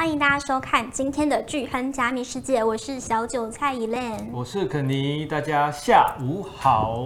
欢迎大家收看今天的巨亨加密世界，我是小韭菜 Elaine，我是肯尼，大家下午好，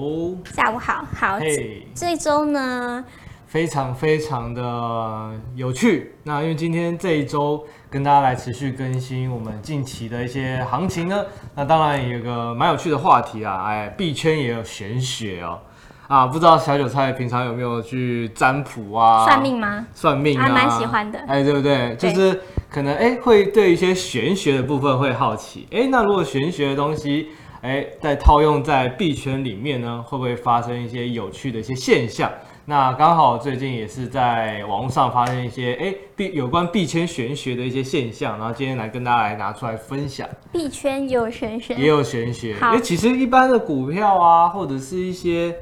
下午好，好，Hey, 这一周呢，非常非常的有趣。那因为今天这一周跟大家来持续更新我们近期的一些行情呢，那当然有个蛮有趣的话题啊，哎，币圈也有玄学哦。啊，不知道小韭菜平常有没有去占卜啊？算命吗？算命啊，还蛮喜欢的。哎，对不对？对就是可能哎，会对一些玄学的部分会好奇。哎，那如果玄学的东西，哎，在套用在币圈里面呢，会不会发生一些有趣的一些现象？那刚好最近也是在网络上发生一些哎币有关币圈玄学的一些现象，然后今天来跟大家来拿出来分享。币圈有玄学，也有玄学。哎好，其实一般的股票啊，或者是一些。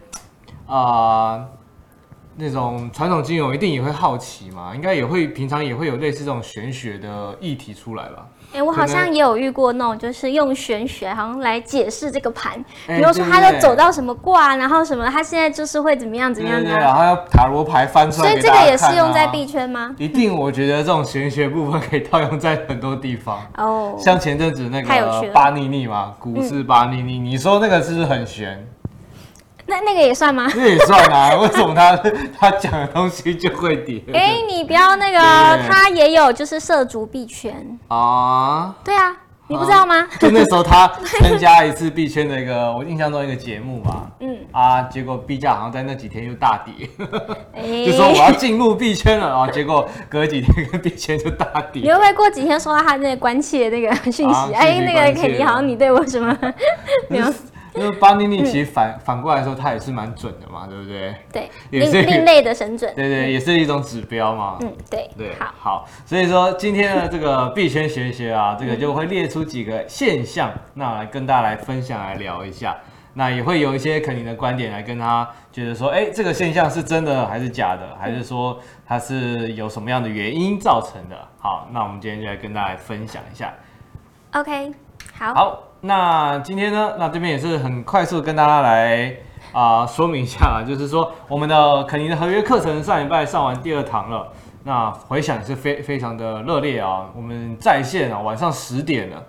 啊、呃，那种传统金融一定也会好奇嘛，应该也会平常也会有类似这种玄学的议题出来吧？哎、欸，我好像也有遇过那种，就是用玄学好像来解释这个盘，比如说他都走到什么卦，然后什么，他现在就是会怎么样怎么样的，然后要塔罗牌翻出来，所以这个也是用在币圈吗？一定，我觉得这种玄学部分可以套用在很多地方。哦，像前阵子那个巴尼尼嘛，股市巴尼尼，嗯、你说那个是不是很玄？那那个也算吗？那也算啊，为什么他他讲的东西就会跌？哎、欸，你不要那个，他也有就是涉足币圈啊。对啊，你不知道吗？啊、就那时候他参加一次币圈的一个，我印象中一个节目嘛。嗯。啊，结果币价好像在那几天又大跌，欸、就说我要进入币圈了啊，结果隔几天跟币圈就大跌。你会不会过几天收到他那个关切的那个讯息？哎、啊，那个肯尼好像你对我什么 没有？因为巴尼尼其实反、嗯、反过来说，它也是蛮准的嘛，对不对？对，也是另类的神准。对对，也是一种指标嘛。嗯，对对。好，好，所以说今天的这个币圈学学啊，这个就会列出几个现象，那来跟大家来分享来聊一下。那也会有一些肯定的观点来跟他觉得说，哎，这个现象是真的还是假的，还是说它是有什么样的原因造成的？好，那我们今天就来跟大家分享一下。OK，好。好。那今天呢？那这边也是很快速跟大家来啊、说明一下，就是说我们的肯尼的合约课程上礼拜上完第二堂了，那回响也是非非常的热烈啊。我们在线啊，晚上十点了，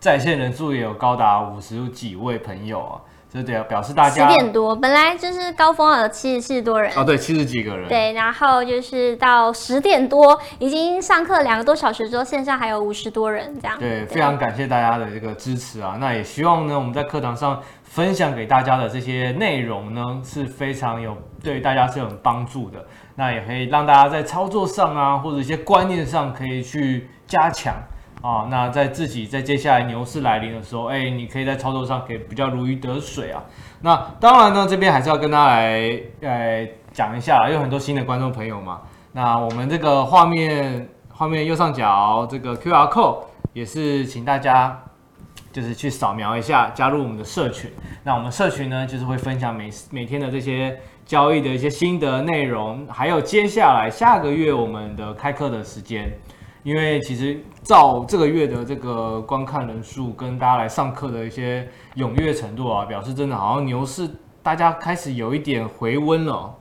在线人数也有高达五十几位朋友啊。这对表示大家十点多，本来就是高峰有七十七十多人哦，对，七十几个人。对，然后就是到十点多，已经上课两个多小时之后，线上还有五十多人这样。对，对非常感谢大家的这个支持啊！那也希望呢，我们在课堂上分享给大家的这些内容呢，是非常有对大家是有帮助的。那也可以让大家在操作上啊，或者一些观念上可以去加强。啊，那在自己在接下来牛市来临的时候，哎、你可以在操作上可以比较如鱼得水啊。那当然呢，这边还是要跟大家来呃讲一下，有很多新的观众朋友嘛。那我们这个画面画面右上角这个 QR code 也是请大家就是去扫描一下，加入我们的社群。那我们社群呢，就是会分享每每天的这些交易的一些心得内容，还有接下来下个月我们的开课的时间。因为其实照这个月的这个观看人数跟大家来上课的一些踊跃程度啊，表示真的好像牛市大家开始有一点回温了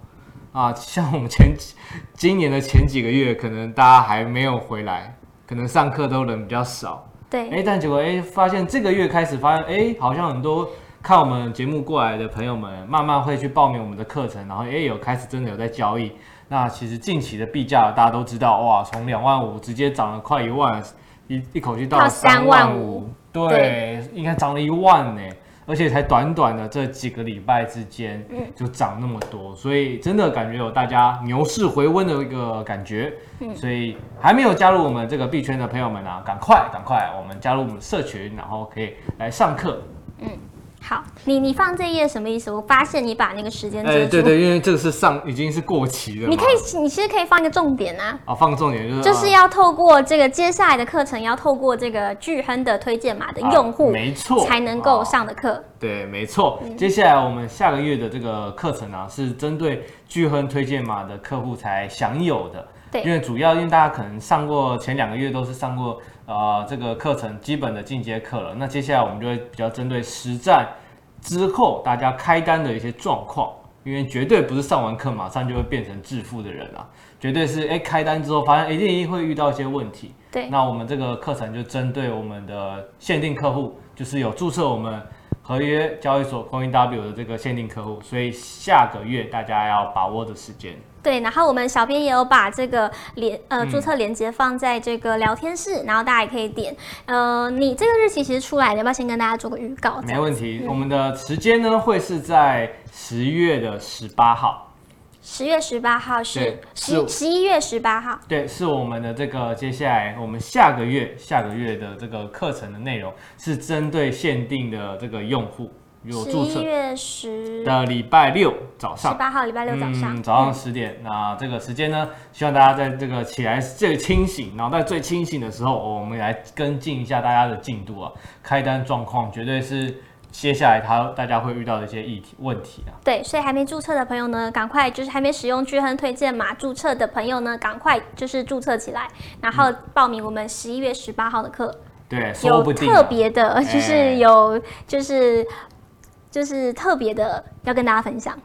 啊。像我们前 今年的前几个月，可能大家还没有回来，可能上课都人比较少。对。哎，但结果哎，发现这个月开始发现哎，好像很多看我们节目过来的朋友们，慢慢会去报名我们的课程，然后也有开始真的有在交易。那其实近期的币价大家都知道，哇，从两万五直接涨了快一万，一一口气到三万五，对，对应该涨了一万呢，而且才短短的这几个礼拜之间就涨那么多，所以真的感觉有大家牛市回温的一个感觉，所以还没有加入我们这个币圈的朋友们啊，赶快赶快，我们加入我们的社群，然后可以来上课，嗯。好，你你放这页什么意思？我发现你把那个时间，哎、欸，对对，因为这个是上已经是过期了。你可以，你其实可以放一个重点啊。啊，放重点就是就是要透过这个接下来的课程，要透过这个巨亨的推荐码的用户，没错，才能够上的课。对，没错。嗯、接下来我们下个月的这个课程啊，是针对巨亨推荐码的客户才享有的。对，因为主要因为大家可能上过前两个月都是上过呃这个课程基本的进阶课了，那接下来我们就会比较针对实战之后大家开单的一些状况，因为绝对不是上完课马上就会变成致富的人啊，绝对是哎开单之后发现一定一定会遇到一些问题。对，那我们这个课程就针对我们的限定客户，就是有注册我们合约交易所 CoinW 的这个限定客户，所以下个月大家要把握的时间。对，然后我们小编也有把这个连呃注册链接放在这个聊天室，嗯、然后大家也可以点。呃，你这个日期其实出来，你要不要先跟大家做个预告？没问题，嗯、我们的时间呢会是在十月的十八号。十月十八号是十十一月十八号，对，是我们的这个接下来我们下个月下个月的这个课程的内容是针对限定的这个用户有注册。十一月十的礼拜六早上，十八号礼拜六早上，嗯、早上十点。嗯、那这个时间呢，希望大家在这个起来最清醒，脑袋最清醒的时候，我们来跟进一下大家的进度啊，开单状况绝对是。接下来他大家会遇到的一些议题问题啊，对，所以还没注册的朋友呢，赶快就是还没使用巨亨推荐码注册的朋友呢，赶快就是注册起来，然后报名我们十一月十八号的课。对，有特别的，就是有就是就是特别的要跟大家分享。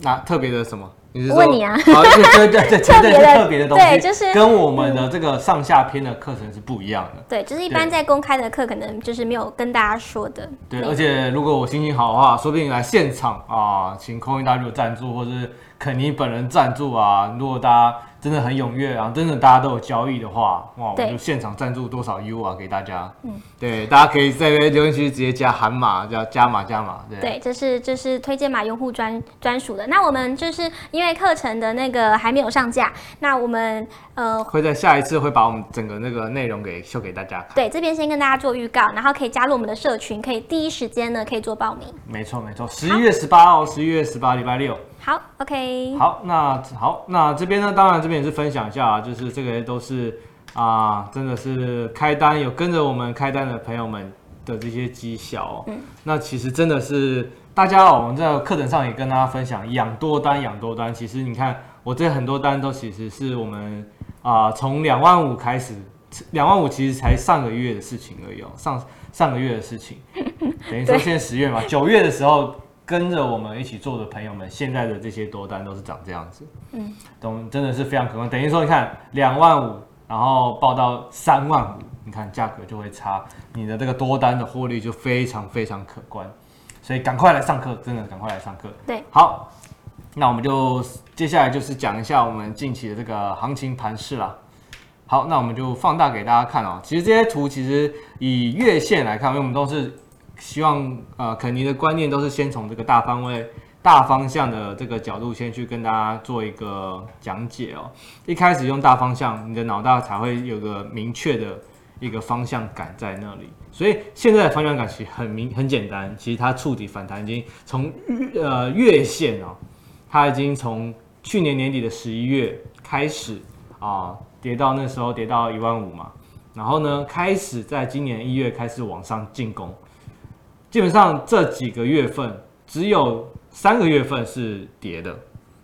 那特别的什么？我问你啊，对对对对，特别的特别的东西，对，就是跟我们的这个上下篇的课程是不一样的。对，就是一般在公开的课，可能就是没有跟大家说的。对，而且如果我心情好的话，说不定来现场啊，请空运大陆赞助，或者是肯尼本人赞助啊。如果大家真的很踊跃啊！真的大家都有交易的话，哇，我们就现场赞助多少 U 啊给大家。嗯，对，大家可以在留言区直接加喊码，叫加码加码。对，对，这是这是推荐码用户专专属的。那我们就是因为课程的那个还没有上架，那我们呃会在下一次会把我们整个那个内容给秀给大家看。对，这边先跟大家做预告，然后可以加入我们的社群，可以第一时间呢可以做报名。没错没错，十一月十八号，十一月十八礼拜六。好，OK。好，那好，那这边呢，当然这边也是分享一下，啊就是这个都是啊，真的是开单有跟着我们开单的朋友们的这些绩效哦。嗯。那其实真的是大家哦，我们在课程上也跟大家分享，养多单养多单。其实你看，我这很多单都其实是我们啊，从两万五开始，两万五其实才上个月的事情而已哦，上上个月的事情，等于说现在十月嘛，九月的时候。跟着我们一起做的朋友们，现在的这些多单都是长这样子，嗯，懂，真的是非常可观。等于说，你看两万五，然后报到三万五，你看价格就会差，你的这个多单的获利就非常非常可观。所以赶快来上课，真的赶快来上课。对，好，那我们就接下来就是讲一下我们近期的这个行情盘势啦。好，那我们就放大给大家看哦。其实这些图其实以月线来看，因为我们都是。希望呃，肯尼的观念都是先从这个大方位、大方向的这个角度先去跟大家做一个讲解哦。一开始用大方向，你的脑袋才会有个明确的一个方向感在那里。所以现在的方向感其实很明很简单，其实它触底反弹已经从呃月线哦，它已经从去年年底的十一月开始啊跌到那时候跌到一万五嘛，然后呢开始在今年一月开始往上进攻。基本上这几个月份只有三个月份是跌的，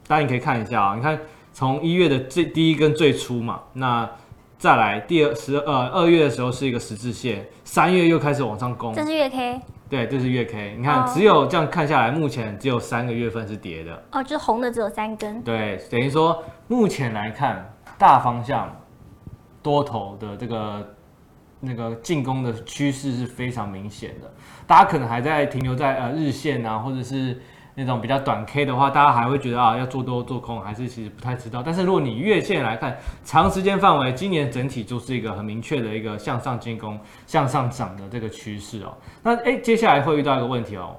大家你可以看一下啊，你看从一月的最第一根最初嘛，那再来第二十呃二月的时候是一个十字线，三月又开始往上攻，这是月 K，对，这是月 K，你看只有这样看下来，目前只有三个月份是跌的，哦，就是红的只有三根，对，等于说目前来看大方向多头的这个。那个进攻的趋势是非常明显的，大家可能还在停留在呃日线啊，或者是那种比较短 K 的话，大家还会觉得啊要做多做空，还是其实不太知道。但是如果你月线来看，长时间范围，今年整体就是一个很明确的一个向上进攻、向上涨的这个趋势哦。那哎，接下来会遇到一个问题哦，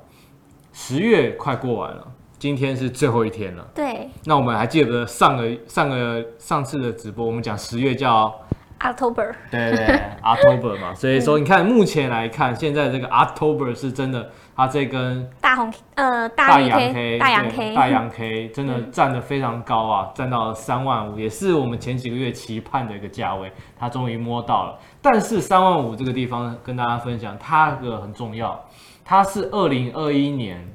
十月快过完了，今天是最后一天了。对。那我们还记得上个上个上次的直播，我们讲十月叫。October，对对对，October 嘛，所以说你看，目前来看，现在这个 October 是真的，它这根大红呃大阳 K 大阳 K 大阳 K 真的站得非常高啊，站到了三万五，也是我们前几个月期盼的一个价位，它终于摸到了。但是三万五这个地方跟大家分享，它个很重要，它是二零二一年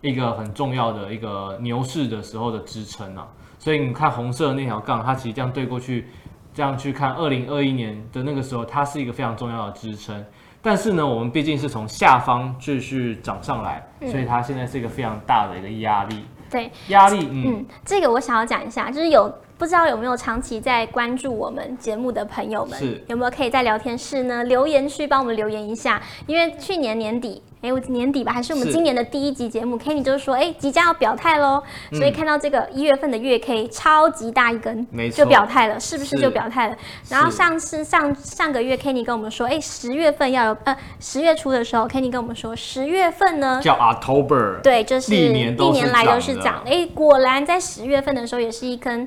一个很重要的一个牛市的时候的支撑啊，所以你看红色的那条杠，它其实这样对过去。这样去看，二零二一年的那个时候，它是一个非常重要的支撑。但是呢，我们毕竟是从下方继续涨上来，所以它现在是一个非常大的一个压力。对，压力，嗯，嗯，这个我想要讲一下，就是有。不知道有没有长期在关注我们节目的朋友们，有没有可以在聊天室呢留言区帮我们留言一下？因为去年年底，哎，我年底吧，还是我们今年的第一集节目，Kenny 就是说，哎，即将要表态喽，所以看到这个一月份的月 K 超级大一根，没错，就表态了，是不是就表态了？然后上次上上个月 Kenny 跟我们说，哎，十月份要有，呃，十月初的时候，Kenny 跟我们说，十月份呢叫 October，对，就是历年年来都是涨，哎，果然在十月份的时候也是一根。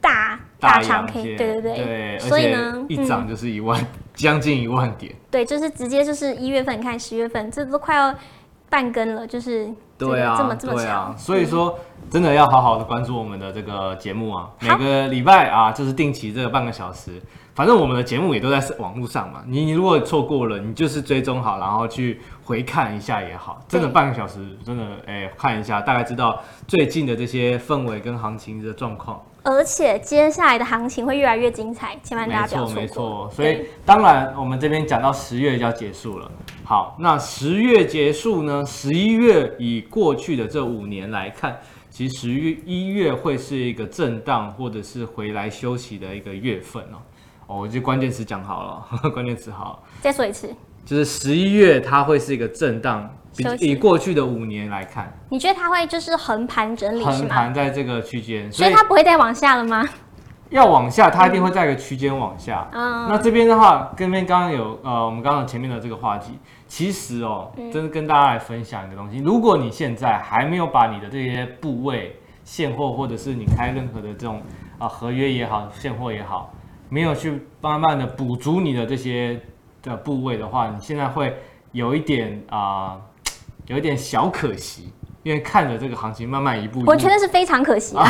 大大长 K，对对对，对，所以呢，一涨就是一万，将、嗯、近一万点。对，就是直接就是一月份，看十月份，这都快要半根了，就是对啊，这么这么强、啊。所以说，真的要好好的关注我们的这个节目啊，每个礼拜啊，就是定期这个半个小时。反正我们的节目也都在网络上嘛，你你如果错过了，你就是追踪好，然后去回看一下也好。真的半个小时，真的哎、欸，看一下，大概知道最近的这些氛围跟行情的状况。而且接下来的行情会越来越精彩，千万大家不要错过。没错，没错。所以当然，我们这边讲到十月就要结束了。好，那十月结束呢？十一月以过去的这五年来看，其实十一月会是一个震荡或者是回来休息的一个月份哦。哦，我就关键词讲好了，呵 呵关键词好。再说一次，就是十一月它会是一个震荡。以过去的五年来看，你觉得它会就是横盘整理，横盘在这个区间，所以它不会再往下了吗？要往下，它一定会在一个区间往下。嗯，那这边的话，跟边刚刚有呃，我们刚刚前面的这个话题，其实哦，真的跟大家来分享一个东西。如果你现在还没有把你的这些部位现货，或者是你开任何的这种啊合约也好，现货也好，没有去慢慢的补足你的这些的部位的话，你现在会有一点啊。有一点小可惜，因为看着这个行情慢慢一步一步，我觉得是非常可惜啊。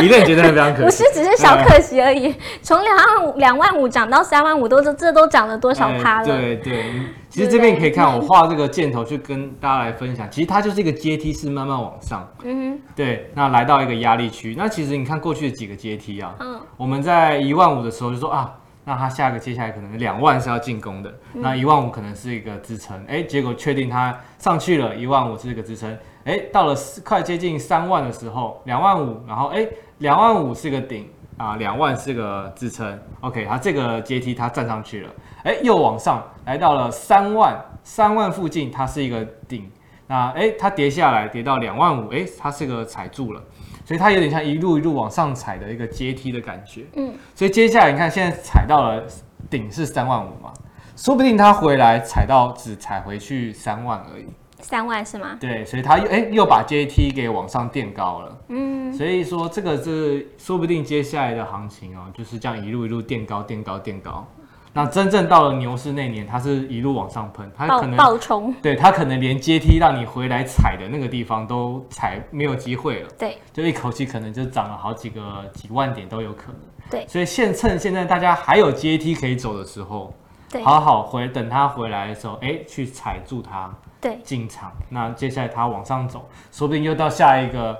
你认觉得非常可惜，不是只是小可惜而已。从两万五两万五涨到三万五，都这这都涨了多少趴了？对对，其实这边可以看，我画这个箭头去跟大家来分享，其实它就是一个阶梯式慢慢往上。嗯哼，对，那来到一个压力区，那其实你看过去的几个阶梯啊，嗯，我们在一万五的时候就说啊。那它下个接下来可能两万是要进攻的，嗯、那一万五可能是一个支撑，哎，结果确定它上去了，一万五是一个支撑，哎，到了快接近三万的时候，两万五，然后哎，两万五是个顶啊，两万是个支撑，OK，它这个阶梯它站上去了，哎，又往上来到了三万，三万附近它是一个顶，那哎，它跌下来跌到两万五，哎，它是个踩住了。所以它有点像一路一路往上踩的一个阶梯的感觉，嗯，所以接下来你看，现在踩到了顶是三万五嘛，说不定它回来踩到只踩回去三万而已，三万是吗？对，所以它又哎又把阶梯给往上垫高了，嗯，所以说这个是说不定接下来的行情哦，就是这样一路一路垫高垫高垫高。那真正到了牛市那年，它是一路往上喷，它可能爆冲，对，它可能连阶梯让你回来踩的那个地方都踩没有机会了，对，就一口气可能就涨了好几个几万点都有可能，对，所以现趁现在大家还有阶梯可以走的时候，对，好好回等它回来的时候，哎，去踩住它，对，进场，那接下来它往上走，说不定又到下一个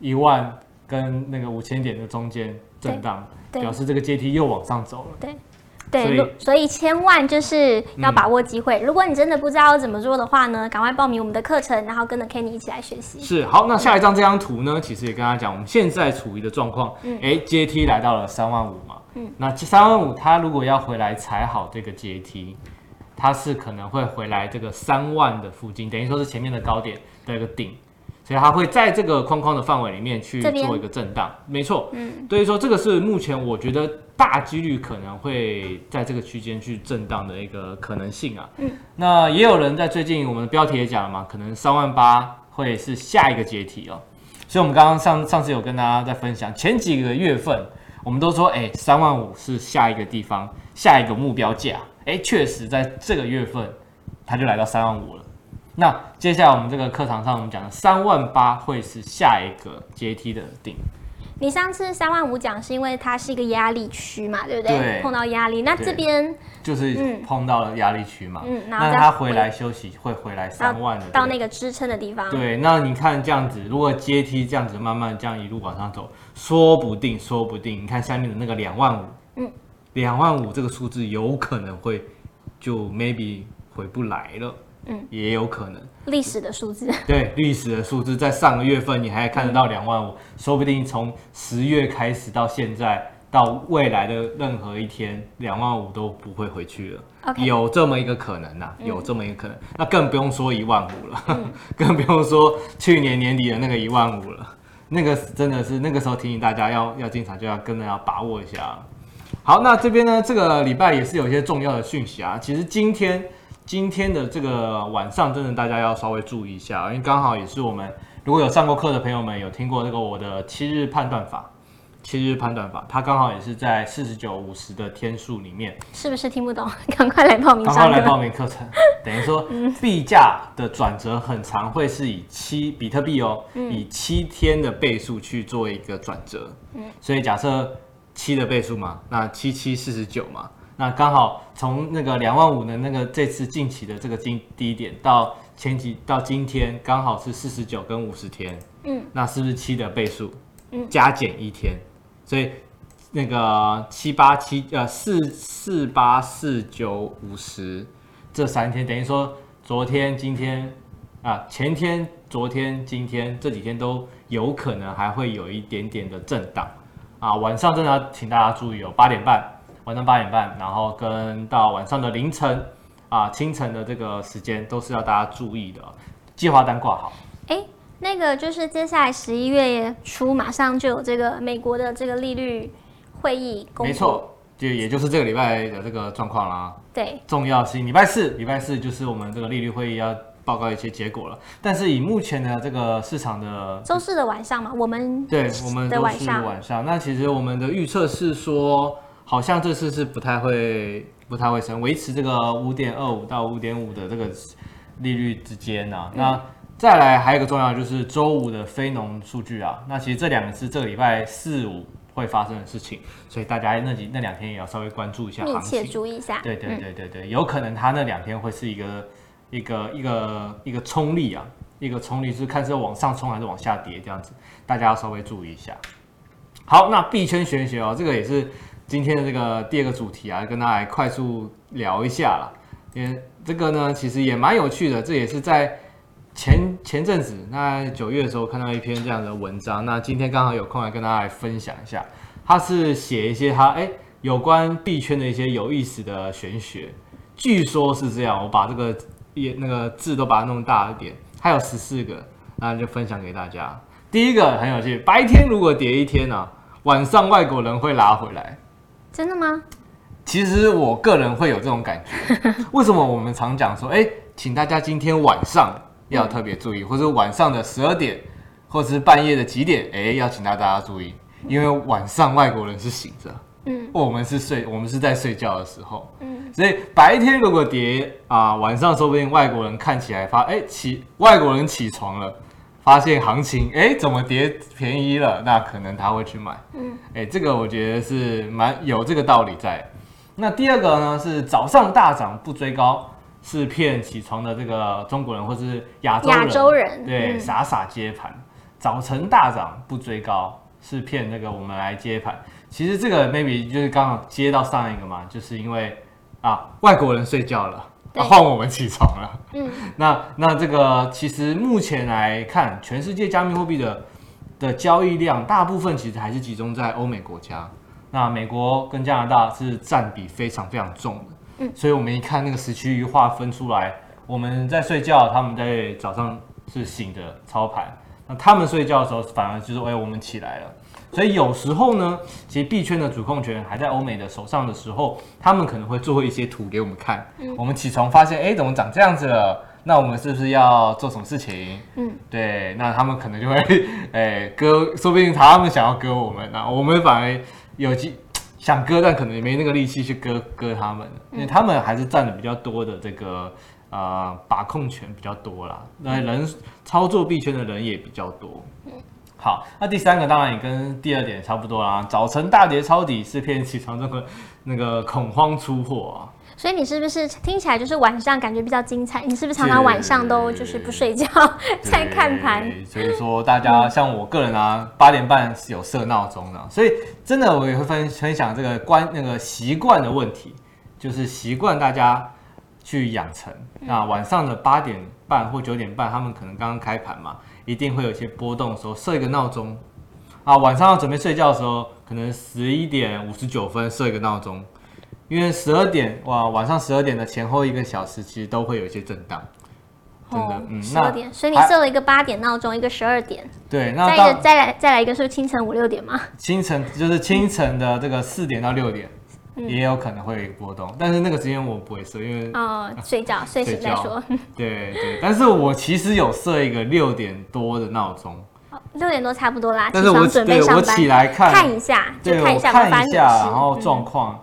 一万跟那个五千点的中间震荡，表示这个阶梯又往上走了，对。对，所以千万就是要把握机会。嗯、如果你真的不知道要怎么做的话呢，赶快报名我们的课程，然后跟着 Kenny 一起来学习。是，好，那下一张这张图呢，其实也跟大家讲，我们现在处于的状况，嗯，哎，阶梯来到了三万五嘛，嗯，那三万五，它如果要回来踩好这个阶梯，它是可能会回来这个三万的附近，等于说是前面的高点的一个顶。所以它会在这个框框的范围里面去做一个震荡，没错。嗯，所以说这个是目前我觉得大几率可能会在这个区间去震荡的一个可能性啊。嗯，那也有人在最近我们的标题也讲了嘛，可能三万八会是下一个阶梯哦。所以我们刚刚上上次有跟大家在分享，前几个月份我们都说，哎，三万五是下一个地方，下一个目标价。哎，确实在这个月份它就来到三万五了。那接下来我们这个课堂上，我们讲的三万八会是下一个阶梯的顶。你上次三万五讲是因为它是一个压力区嘛，对不对？对。碰到压力，那这边就是碰到了压力区嘛。嗯。然后它回来休息，会回来三万的到，到那个支撑的地方。对，那你看这样子，如果阶梯这样子慢慢这样一路往上走，说不定，说不定，你看下面的那个两万五，嗯，两万五这个数字有可能会就 maybe 回不来了。嗯，也有可能。历史的数字，对，历史的数字，在上个月份你还看得到两万五，说不定从十月开始到现在，到未来的任何一天，两万五都不会回去了。Okay. 有这么一个可能呐、啊，有这么一个可能，嗯、那更不用说一万五了，嗯、更不用说去年年底的那个一万五了。那个真的是那个时候提醒大家要要进场，就要跟着要把握一下。好，那这边呢，这个礼拜也是有一些重要的讯息啊。其实今天今天的这个晚上，真的大家要稍微注意一下，因为刚好也是我们如果有上过课的朋友们有听过这个我的七日判断法。七日判断法，它刚好也是在四十九五十的天数里面，是不是听不懂？赶快来报名！赶快来报名课程。等于说，币价的转折很常会是以七比特币哦，嗯、以七天的倍数去做一个转折。嗯，所以假设七的倍数嘛，那七七四十九嘛，那刚好从那个两万五的那个这次近期的这个低低点到前几到今天，刚好是四十九跟五十天。嗯，那是不是七的倍数？嗯，加减一天。所以那个七八七呃四四八四九五十这三天，等于说昨天、今天啊前天、昨天、今天这几天都有可能还会有一点点的震荡啊。晚上真的要请大家注意哦，八点半晚上八点半，然后跟到晚上的凌晨啊清晨的这个时间都是要大家注意的，计划单挂好。哎那个就是接下来十一月初马上就有这个美国的这个利率会议公布，没错，就也就是这个礼拜的这个状况啦。对，重要是礼拜四，礼拜四就是我们这个利率会议要报告一些结果了。但是以目前的这个市场的周四的晚上嘛，我们对我们的晚上晚上，那其实我们的预测是说，好像这次是不太会不太会升，维持这个五点二五到五点五的这个利率之间呢、那再来还有一个重要就是周五的非农数据啊，那其实这两个是这个礼拜四五会发生的事情，所以大家那几那两天也要稍微关注一下行情，密切注意一下。对对对对对，有可能它那两天会是一个一个一个一个冲力啊，一个冲力是看是往上冲还是往下跌这样子，大家要稍微注意一下。好，那币圈玄学哦，这个也是今天的这个第二个主题啊，跟大家来快速聊一下啦，因为这个呢其实也蛮有趣的，这也是在。前前阵子，那九月的时候看到一篇这样的文章，那今天刚好有空来跟大家来分享一下。他是写一些他哎有关币圈的一些有意思的玄学，据说是这样。我把这个也那个字都把它弄大一点，还有十四个，那就分享给大家。第一个很有趣，白天如果跌一天呢、啊，晚上外国人会拉回来。真的吗？其实我个人会有这种感觉。为什么我们常讲说，哎，请大家今天晚上。要特别注意，或者晚上的十二点，或者是半夜的几点，哎，要请大家注意，因为晚上外国人是醒着，嗯，我们是睡，我们是在睡觉的时候，嗯，所以白天如果跌啊，晚上说不定外国人看起来发，哎，起外国人起床了，发现行情，哎，怎么跌便宜了，那可能他会去买，嗯，哎，这个我觉得是蛮有这个道理在。那第二个呢是早上大涨不追高。是骗起床的这个中国人或者是亚洲人，亚洲人对、嗯、傻傻接盘，早晨大涨不追高，是骗那个我们来接盘。其实这个 maybe 就是刚好接到上一个嘛，就是因为啊外国人睡觉了，换、啊、我们起床了。嗯，那那这个其实目前来看，全世界加密货币的的交易量，大部分其实还是集中在欧美国家。那美国跟加拿大是占比非常非常重的。嗯，所以我们一看那个时区划分出来，我们在睡觉，他们在早上是醒的操盘。那他们睡觉的时候，反而就是哎，我们起来了。所以有时候呢，其实币圈的主控权还在欧美的手上的时候，他们可能会做一些图给我们看。嗯，我们起床发现，哎，怎么长这样子了？那我们是不是要做什么事情？嗯，对，那他们可能就会 哎割，说不定他们想要割我们，那我们反而有机。想割，但可能也没那个力气去割割他们，因为他们还是占的比较多的这个呃把控权比较多啦。那人操作币圈的人也比较多。好，那第三个当然也跟第二点差不多啦。早晨大跌抄底是骗起床这个那个恐慌出货啊。所以你是不是听起来就是晚上感觉比较精彩？你是不是常常晚上都就是不睡觉 在看盘？所以说大家像我个人啊，八点半是有设闹钟的，所以真的我也会分分享这个关那个习惯的问题，就是习惯大家去养成。那晚上的八点半或九点半，他们可能刚刚开盘嘛，一定会有一些波动的时候，设一个闹钟。啊，晚上要准备睡觉的时候，可能十一点五十九分设一个闹钟，因为十二点哇，晚上十二点的前后一个小时，其实都会有一些震荡。真的，嗯，十二点，所以你设了一个八点闹钟，一个十二点，对，那再一个再来再来一个是清晨五六点吗？清晨就是清晨的这个四点到六点，也有可能会有一个波动，但是那个时间我不会设，因为哦，睡觉 睡醒再说。对对，但是我其实有设一个六点多的闹钟，六点多差不多啦，但是我准备上班，我起来看看一下，就看一下看一下，然后状况。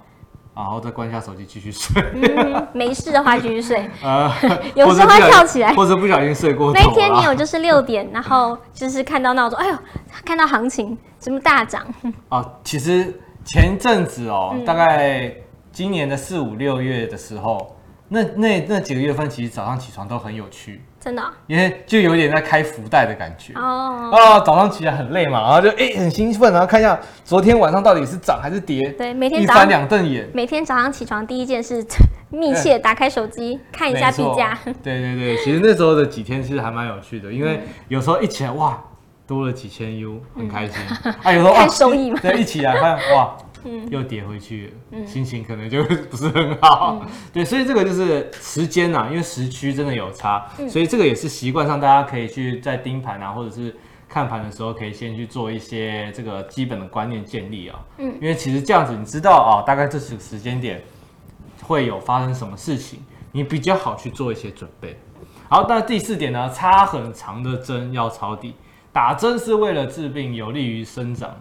然后再关下手机继续睡。嗯，没事的话继续睡。呃，有时候会跳起来，或者不小心睡过头。那一天你有就是六点，然后就是看到闹钟，哎呦，看到行情什么大涨？啊，其实前阵子哦，嗯、大概今年的四五六月的时候，那那那几个月份，其实早上起床都很有趣。真的，因为就有点在开福袋的感觉哦。啊，早上起来很累嘛，然后就哎很兴奋，然后看一下昨天晚上到底是涨还是跌。对，每天一翻两瞪眼。每天早上起床第一件事，密切打开手机看一下币价。对对对，其实那时候的几天其实还蛮有趣的，因为有时候一起来哇多了几千 U，很开心。啊，有时候看收益嘛。对，一起来看哇。嗯，又跌回去，嗯，心情可能就 不是很好，嗯、对，所以这个就是时间呐，因为时区真的有差，嗯、所以这个也是习惯上大家可以去在盯盘啊，或者是看盘的时候，可以先去做一些这个基本的观念建立啊，嗯，因为其实这样子你知道啊，大概这是时间点会有发生什么事情，你比较好去做一些准备。好，那第四点呢，插很长的针要抄底，打针是为了治病，有利于生长。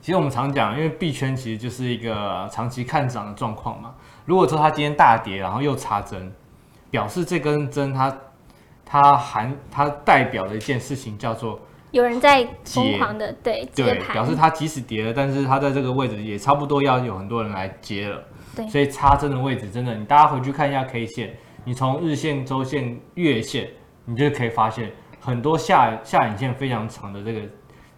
其实我们常讲，因为币圈其实就是一个长期看涨的状况嘛。如果说它今天大跌，然后又插针，表示这根针它它含它代表的一件事情叫做有人在疯狂的对对，表示它即使跌了，但是它在这个位置也差不多要有很多人来接了。对，所以插针的位置真的，你大家回去看一下 K 线，你从日线、周线、月线，你就可以发现很多下下影线非常长的这个，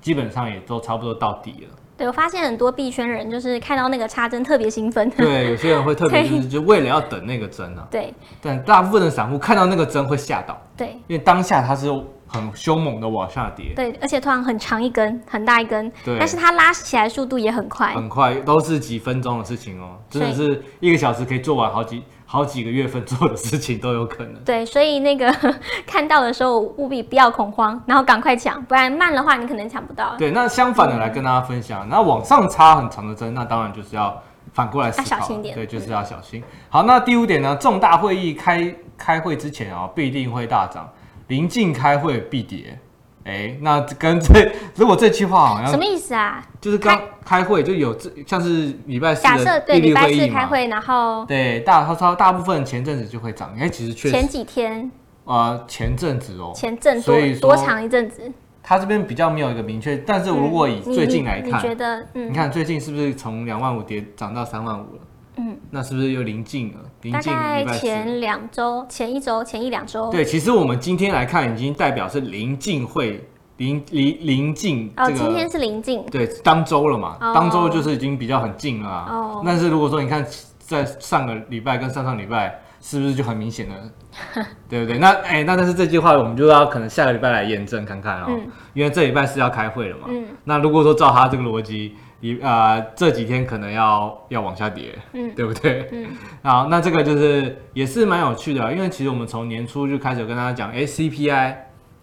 基本上也都差不多到底了。对，我发现很多币圈人就是看到那个插针特别兴奋。对，有些人会特别就是就为了要等那个针啊。对。但大部分的散户看到那个针会吓到。对。因为当下他是很凶猛的往下跌。对，而且突然很长一根，很大一根。对。但是它拉起来速度也很快。很快，都是几分钟的事情哦，真的是一个小时可以做完好几。好几个月份做的事情都有可能。对，所以那个 看到的时候务必不要恐慌，然后赶快抢，不然慢的话你可能抢不到。对，那相反的来跟大家分享，那、嗯、往上插很长的针，那当然就是要反过来思考，小心点。对，就是要小心。好，那第五点呢，重大会议开开会之前啊，必定会大涨；临近开会必跌。哎，那跟这 如果这句话好像什么意思啊？就是刚开会就有这像是礼拜四假设对礼拜四开会，然后对大他说大部分前阵子就会涨，哎，其实确实前几天啊前阵子哦，前阵所以多长一阵子？他这边比较没有一个明确，但是如果以最近来看，你觉得嗯，你看最近是不是从两万五跌涨到三万五了？嗯，那是不是又临近了？大概前两周、前一周、前一两周。对，其实我们今天来看，已经代表是临近会临临临近。哦，今天是临近。对，当周了嘛，当周就是已经比较很近了。哦。但是如果说你看在上个礼拜跟上上礼拜，是不是就很明显了？对不对？那哎，那但是这句话我们就要可能下个礼拜来验证看看哦，因为这礼拜是要开会了嘛。嗯。那如果说照他这个逻辑。一呃，这几天可能要要往下跌，嗯，对不对？嗯，好，那这个就是也是蛮有趣的，因为其实我们从年初就开始跟大家讲，哎，CPI，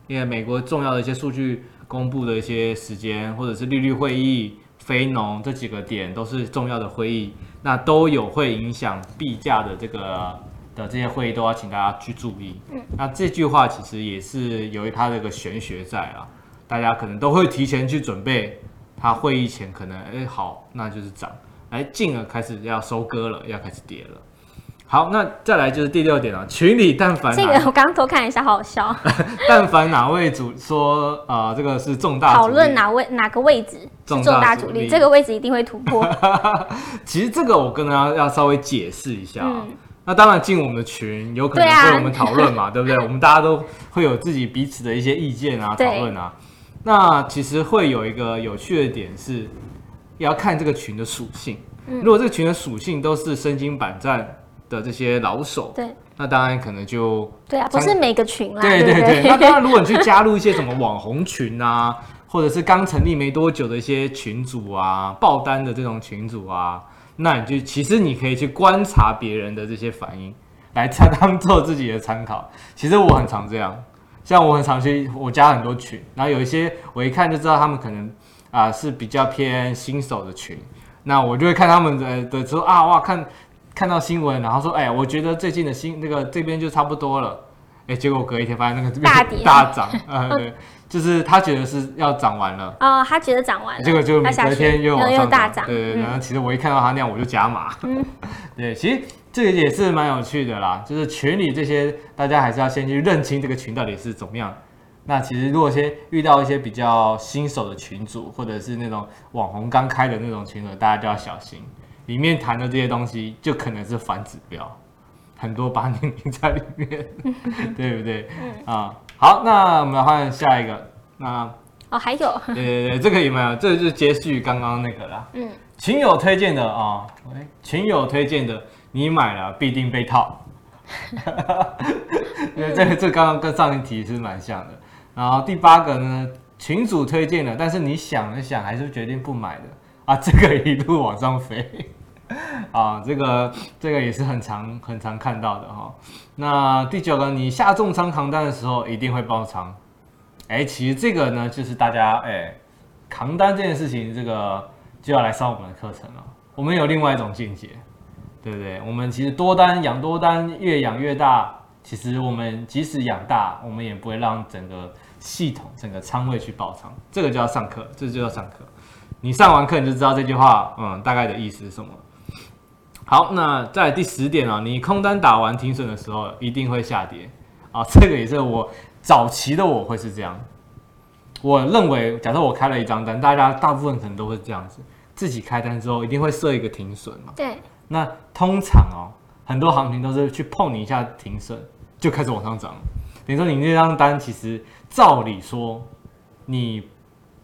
因为美国重要的一些数据公布的一些时间，或者是利率会议、非农这几个点都是重要的会议，那都有会影响币价的这个的这些会议都要请大家去注意。嗯，那这句话其实也是由于它的一个玄学在啊，大家可能都会提前去准备。他会议前可能哎好，那就是涨，哎进而开始要收割了，要开始跌了。好，那再来就是第六点了，群里但凡这个我刚刚偷看一下，好好笑。但凡哪位主说啊、呃，这个是重大讨论哪位哪个位置重大主力，这个位置一定会突破。其实这个我跟大家要稍微解释一下啊。嗯、那当然进我们的群有可能跟我们讨论嘛，對，啊、对不对？我们大家都会有自己彼此的一些意见啊，讨论啊。那其实会有一个有趣的点是，要看这个群的属性。如果这个群的属性都是身经百战、的这些老手，对，那当然可能就对啊，不是每个群啦，对对对，对。对？那当然如果你去加入一些什么网红群啊，或者是刚成立没多久的一些群组啊，爆单的这种群组啊，那你就其实你可以去观察别人的这些反应，来 当做自己的参考。其实我很常这样，像我很常去我加很多群，然后有一些我一看就知道他们可能啊、呃、是比较偏新手的群。那我就会看他们的的时候啊，哇，看看到新闻，然后说，哎，我觉得最近的新那个这边就差不多了，哎，结果隔一天发现那个这边大涨，呃，对，就是他觉得是要涨完了，哦，他觉得涨完了，结果就隔天又往上又大涨，对对对，然后其实我一看到他那样，我就加码，嗯，对，其实这个也是蛮有趣的啦，就是群里这些大家还是要先去认清这个群到底是怎么样。那其实，如果先遇到一些比较新手的群主，或者是那种网红刚开的那种群组，大家就要小心，里面谈的这些东西就可能是反指标，很多把你拎在里面，对不对？啊，好，那我们来换下一个。那哦，还有，对对对，这个有没有？这个就是接续刚刚那个啦。嗯，群友推荐的啊，喂，群友推荐的，你买了必定被套。因为这个这刚刚跟上一题是蛮像的。然后第八个呢，群主推荐的，但是你想了想，还是决定不买的啊，这个一路往上飞 啊，这个这个也是很常很常看到的哈。那第九个，你下重仓扛单的时候一定会爆仓，哎，其实这个呢，就是大家哎扛单这件事情，这个就要来上我们的课程了。我们有另外一种见解，对不对？我们其实多单养多单，越养越大。其实我们即使养大，我们也不会让整个系统、整个仓位去爆仓。这个就要上课，这就要上课。你上完课你就知道这句话，嗯，大概的意思是什么。好，那在第十点啊，你空单打完停损的时候一定会下跌啊。这个也是我早期的我会是这样。我认为，假设我开了一张单，大家大部分可能都会这样子，自己开单之后一定会设一个停损嘛。对。那通常哦。很多行情都是去碰你一下停损，就开始往上涨。等于说你那张单，其实照理说，你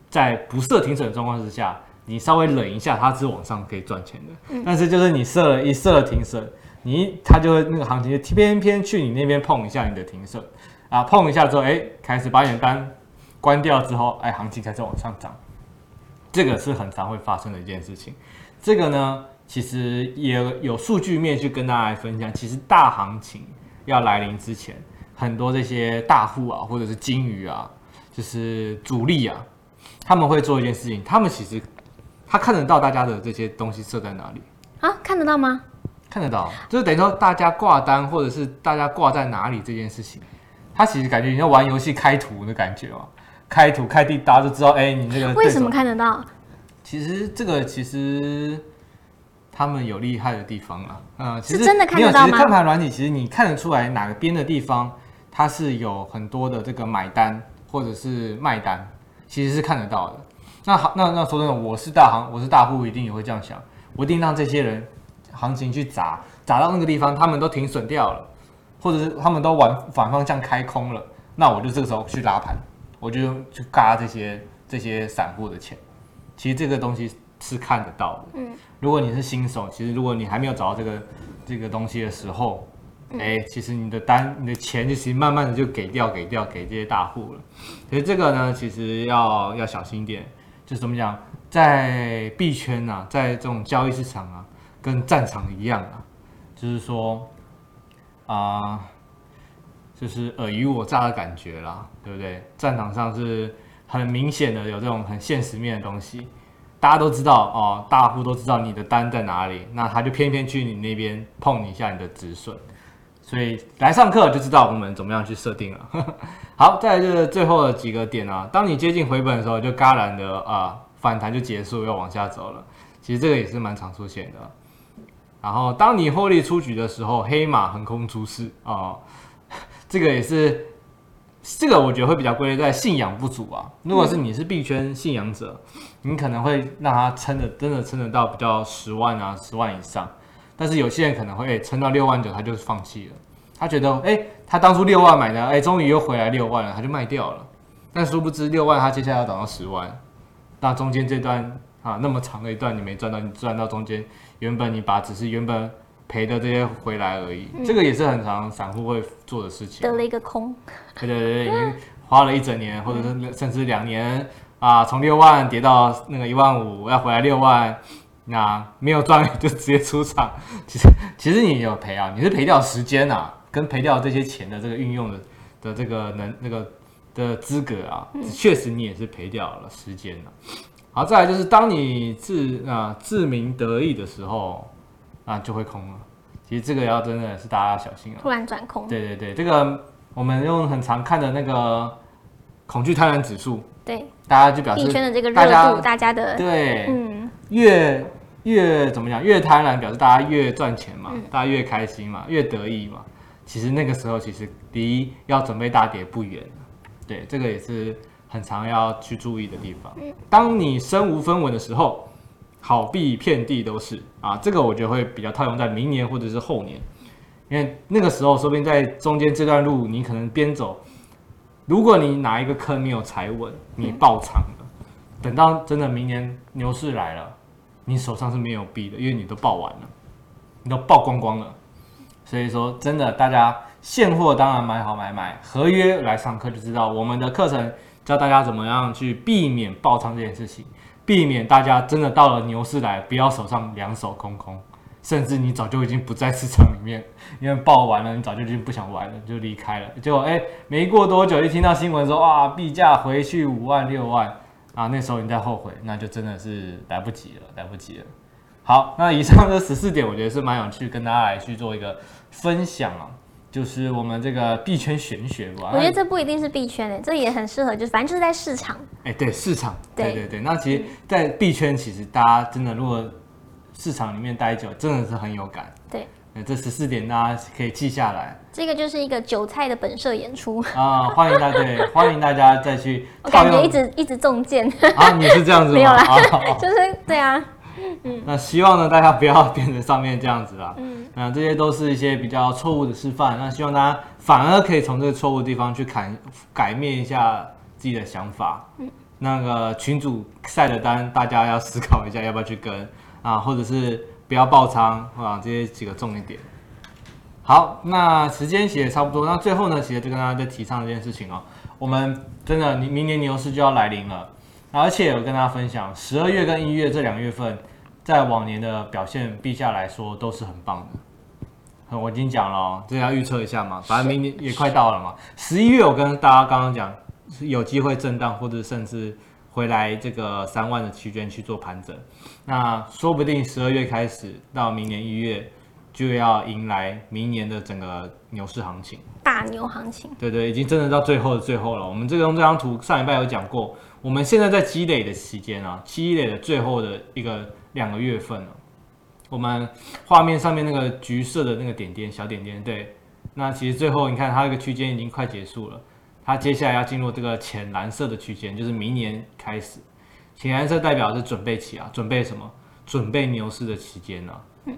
在不设停损的状况之下，你稍微冷一下，它是往上可以赚钱的。但是就是你设了一设了停损，你它就会那个行情就偏偏去你那边碰一下你的停损啊，碰一下之后，哎，开始把你的单关掉之后，哎，行情开始往上涨。这个是很常会发生的一件事情。这个呢？其实也有数据面去跟大家来分享。其实大行情要来临之前，很多这些大户啊，或者是金鱼啊，就是主力啊，他们会做一件事情。他们其实他看得到大家的这些东西设在哪里啊？看得到吗？看得到，就是等于说大家挂单或者是大家挂在哪里这件事情，他其实感觉你像玩游戏开图的感觉哦，开图开地，大家就知道哎，你这个为什么看得到？其实这个其实。他们有厉害的地方啊，嗯，其实是真的看得到吗？其实看盘软体，其实你看得出来哪个边的地方，它是有很多的这个买单或者是卖单，其实是看得到的。那好，那那说真的，我是大行，我是大户，一定也会这样想，我一定让这些人行情去砸，砸到那个地方，他们都停损掉了，或者是他们都往反方向开空了，那我就这个时候去拉盘，我就去嘎这些这些散户的钱。其实这个东西是看得到的，嗯。如果你是新手，其实如果你还没有找到这个这个东西的时候，哎、嗯，其实你的单、你的钱就其实慢慢的就给掉、给掉给这些大户了。所以这个呢，其实要要小心一点。就是怎么讲，在币圈呐、啊，在这种交易市场啊，跟战场一样啊，就是说啊、呃，就是尔虞我诈的感觉啦，对不对？战场上是很明显的有这种很现实面的东西。大家都知道哦，大户都知道你的单在哪里，那他就偏偏去你那边碰你一下你的止损，所以来上课就知道我们怎么样去设定了。好，再来就是最后的几个点啊，当你接近回本的时候，就戛然的啊反弹就结束，要往下走了。其实这个也是蛮常出现的。然后当你获利出局的时候，黑马横空出世啊，这个也是。这个我觉得会比较归类在信仰不足啊。如果是你是币圈信仰者，你可能会让他撑的真的撑得到比较十万啊十万以上。但是有些人可能会撑到六万九，他就是放弃了。他觉得哎，他当初六万买的，哎，终于又回来六万了，他就卖掉了。但殊不知六万他接下来要涨到十万，那中间这段啊那么长的一段你没赚到，你赚到中间原本你把只是原本赔的这些回来而已。嗯、这个也是很常散户会做的事情。得了一个空。对对对，已经花了一整年，或者是甚至两年啊，从六万跌到那个一万五，要回来六万，那没有赚就直接出场。其实其实你有赔啊，你是赔掉时间啊，跟赔掉这些钱的这个运用的的这个能那个的资格啊，确实你也是赔掉了时间了。好，再来就是当你自啊自鸣得意的时候，啊就会空了。其实这个要真的是大家要小心啊。突然转空。对对对，这个我们用很常看的那个恐惧贪婪指数。对。大家就表示。币圈的这个热度，大家的。对。嗯。越越怎么讲？越贪婪表示大家越赚钱嘛，嗯、大家越开心嘛，越得意嘛。其实那个时候其实离要准备大跌不远。对，这个也是。很常要去注意的地方。当你身无分文的时候，好币遍地都是啊。这个我觉得会比较套用在明年或者是后年，因为那个时候说不定在中间这段路你可能边走，如果你哪一个坑没有踩稳，你爆仓了。等到真的明年牛市来了，你手上是没有币的，因为你都爆完了，你都爆光光了。所以说真的，大家现货当然买好买买，合约来上课就知道我们的课程。教大家怎么样去避免爆仓这件事情，避免大家真的到了牛市来，不要手上两手空空，甚至你早就已经不在市场里面，因为爆完了，你早就已经不想玩了，就离开了。结果哎，没过多久，一听到新闻说哇，币价回去五万六万啊，那时候你再后悔，那就真的是来不及了，来不及了。好，那以上这十四点，我觉得是蛮有趣，跟大家来去做一个分享啊。就是我们这个币圈玄学吧，我觉得这不一定是币圈诶，这也很适合，就是反正就是在市场。哎，对市场，对对对。那其实，在币圈，其实大家真的如果市场里面待久，真的是很有感。对，这十四点大家可以记下来。这个就是一个韭菜的本色演出啊！欢迎大家，对，欢迎大家再去。我感觉一直一直中箭啊！你是这样子吗？没有啦，就是对啊。嗯，那希望呢，大家不要变成上面这样子啦。嗯，那这些都是一些比较错误的示范。那希望大家反而可以从这个错误的地方去改改变一下自己的想法。嗯，那个群主晒的单，大家要思考一下要不要去跟啊，或者是不要爆仓啊，这些几个重点。好，那时间其实也差不多。那最后呢，其实就跟大家在提倡这件事情哦。我们真的，你明年牛市就要来临了。而且我跟大家分享，十二月跟一月这两月份，在往年的表现，陛下来说都是很棒的。我已经讲了，这要预测一下嘛，反正明年也快到了嘛。十一月我跟大家刚刚讲，是有机会震荡，或者甚至回来这个三万的区间去做盘整。那说不定十二月开始到明年一月，就要迎来明年的整个牛市行情，大牛行情。对对，已经真的到最后的最后了。我们这个用这张图上礼拜有讲过。我们现在在积累的期间啊，积累的最后的一个两个月份了。我们画面上面那个橘色的那个点点小点点，对，那其实最后你看它这个区间已经快结束了，它接下来要进入这个浅蓝色的区间，就是明年开始。浅蓝色代表是准备期啊，准备什么？准备牛市的期间呢？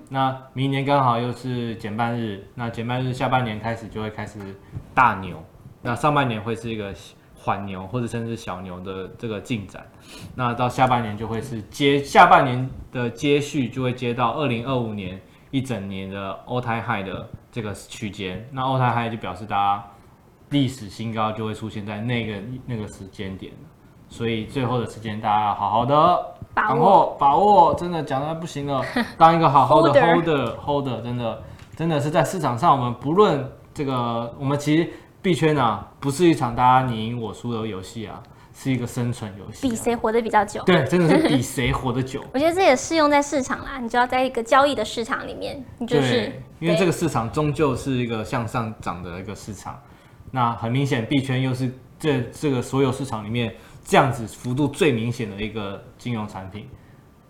那明年刚好又是减半日，那减半日下半年开始就会开始大牛，那上半年会是一个。缓牛或者甚至小牛的这个进展，那到下半年就会是接下半年的接续，就会接到二零二五年一整年的 all time high 的这个区间。那 all time high 就表示大家历史新高就会出现在那个那个时间点，所以最后的时间大家要好好的把握把握，真的讲的不行了，当一个好好的 holder holder，真的真的是在市场上，我们不论这个我们其实。币圈啊，不是一场大家你赢我输的游戏啊，是一个生存游戏，啊，比谁活得比较久。对，真的是 比谁活得久。我觉得这也适用在市场啦，你就要在一个交易的市场里面，你就是，因为这个市场终究是一个向上涨的一个市场。那很明显，币圈又是这这个所有市场里面这样子幅度最明显的一个金融产品，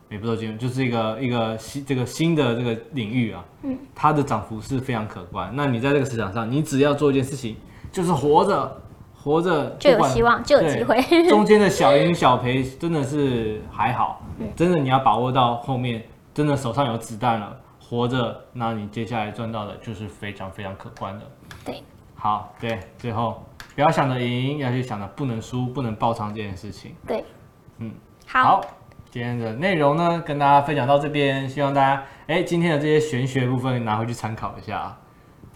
也不说金融，就是一个一个新这个新的这个领域啊，嗯，它的涨幅是非常可观。那你在这个市场上，你只要做一件事情。就是活着，活着就有希望，就有机会。中间的小赢小赔真的是还好，真的你要把握到后面，真的手上有子弹了，活着，那你接下来赚到的就是非常非常可观的。对，好，对，最后不要想着赢，要去想着不能输，不能爆仓这件事情。对，嗯，好。今天的内容呢，跟大家分享到这边，希望大家哎，今天的这些玄学部分拿回去参考一下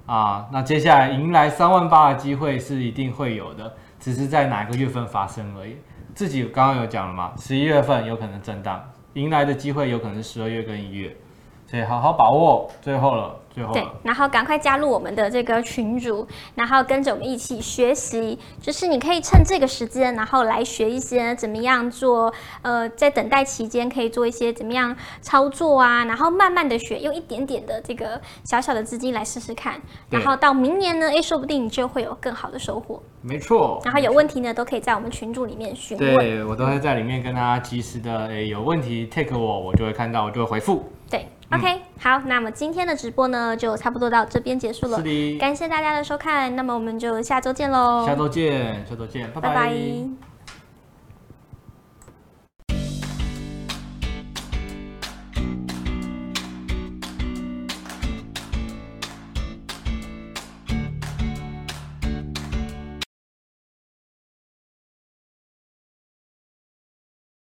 啊。那接下来迎来三万八的机会是一定会有的，只是在哪个月份发生而已。自己刚刚有讲了嘛，十一月份有可能震荡，迎来的机会有可能是十二月跟一月，所以好好把握，最后了。对，然后赶快加入我们的这个群组，然后跟着我们一起学习。就是你可以趁这个时间，然后来学一些怎么样做。呃，在等待期间可以做一些怎么样操作啊，然后慢慢的学，用一点点的这个小小的资金来试试看。然后到明年呢，诶，说不定你就会有更好的收获。没错。然后有问题呢，都可以在我们群组里面询问。对，我都会在里面跟大家及时的，诶，有问题 take 我，我就会看到，我就会回复。对。OK，好，那么今天的直播呢，就差不多到这边结束了。是的，感谢大家的收看，那么我们就下周见喽。下周见，下周见，拜拜。拜拜。